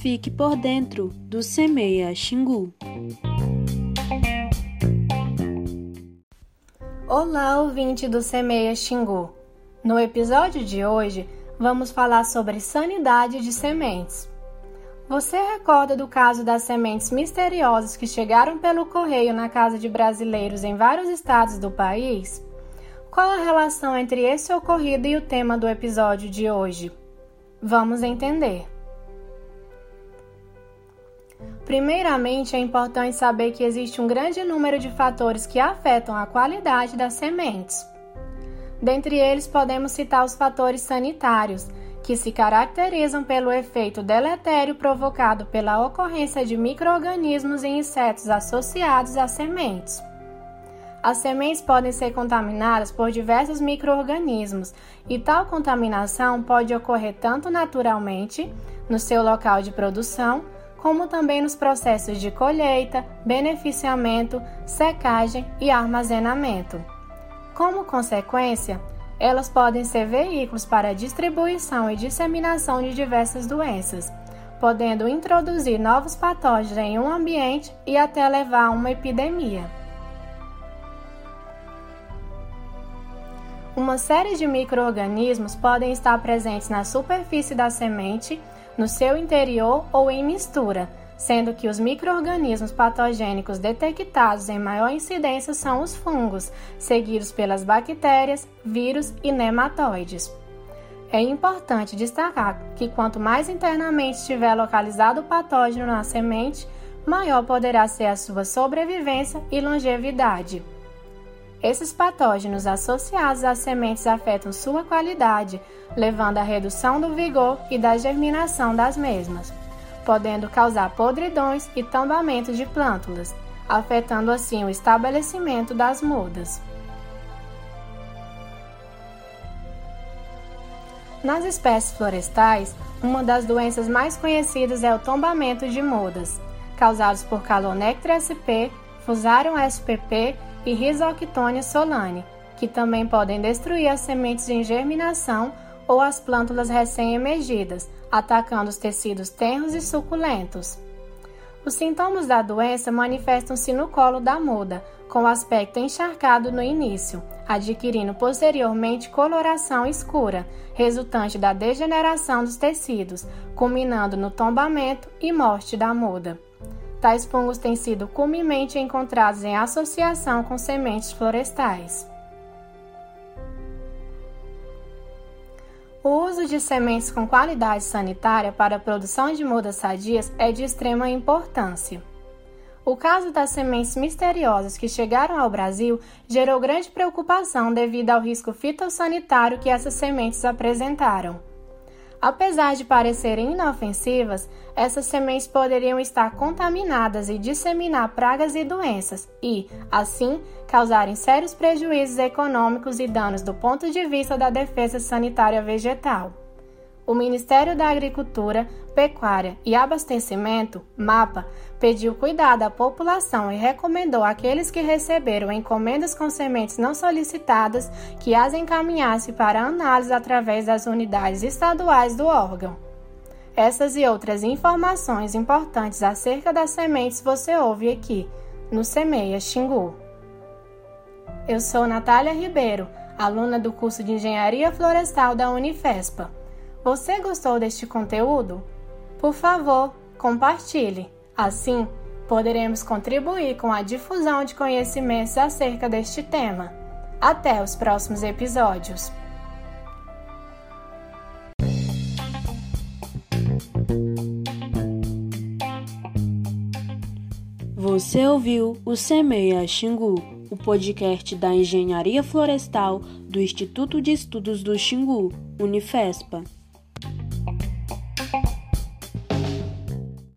Fique por dentro do Semeia Xingu. Olá, ouvinte do Semeia Xingu. No episódio de hoje, vamos falar sobre sanidade de sementes. Você recorda do caso das sementes misteriosas que chegaram pelo correio na casa de brasileiros em vários estados do país? Qual a relação entre esse ocorrido e o tema do episódio de hoje? Vamos entender. Primeiramente, é importante saber que existe um grande número de fatores que afetam a qualidade das sementes. Dentre eles, podemos citar os fatores sanitários, que se caracterizam pelo efeito deletério provocado pela ocorrência de microorganismos e insetos associados às sementes. As sementes podem ser contaminadas por diversos microorganismos e tal contaminação pode ocorrer tanto naturalmente, no seu local de produção, como também nos processos de colheita, beneficiamento, secagem e armazenamento. Como consequência, elas podem ser veículos para a distribuição e disseminação de diversas doenças, podendo introduzir novos patógenos em um ambiente e até levar a uma epidemia. Uma série de microorganismos podem estar presentes na superfície da semente, no seu interior ou em mistura, sendo que os microorganismos patogênicos detectados em maior incidência são os fungos, seguidos pelas bactérias, vírus e nematóides. É importante destacar que quanto mais internamente estiver localizado o patógeno na semente, maior poderá ser a sua sobrevivência e longevidade. Esses patógenos associados às sementes afetam sua qualidade, levando à redução do vigor e da germinação das mesmas podendo causar podridões e tombamentos de plântulas, afetando assim o estabelecimento das mudas. Nas espécies florestais, uma das doenças mais conhecidas é o tombamento de mudas, causados por Calonectra sp, Fusarium spp e Rhizoctonia solane, que também podem destruir as sementes em germinação ou as plântulas recém-emergidas, atacando os tecidos tenros e suculentos. Os sintomas da doença manifestam-se no colo da muda, com o aspecto encharcado no início, adquirindo posteriormente coloração escura, resultante da degeneração dos tecidos, culminando no tombamento e morte da muda. Tais fungos têm sido comumente encontrados em associação com sementes florestais. O uso de sementes com qualidade sanitária para a produção de mudas sadias é de extrema importância. O caso das sementes misteriosas que chegaram ao Brasil gerou grande preocupação devido ao risco fitossanitário que essas sementes apresentaram. Apesar de parecerem inofensivas, essas sementes poderiam estar contaminadas e disseminar pragas e doenças e, assim, causarem sérios prejuízos econômicos e danos do ponto de vista da defesa sanitária vegetal. O Ministério da Agricultura, Pecuária e Abastecimento, MAPA, pediu cuidado à população e recomendou àqueles que receberam encomendas com sementes não solicitadas que as encaminhasse para análise através das unidades estaduais do órgão. Essas e outras informações importantes acerca das sementes você ouve aqui, no Semeia Xingu. Eu sou Natália Ribeiro, aluna do curso de Engenharia Florestal da Unifespa. Você gostou deste conteúdo? Por favor, compartilhe. Assim, poderemos contribuir com a difusão de conhecimentos acerca deste tema. Até os próximos episódios. Você ouviu o Semeia Xingu, o podcast da Engenharia Florestal do Instituto de Estudos do Xingu, Unifespa.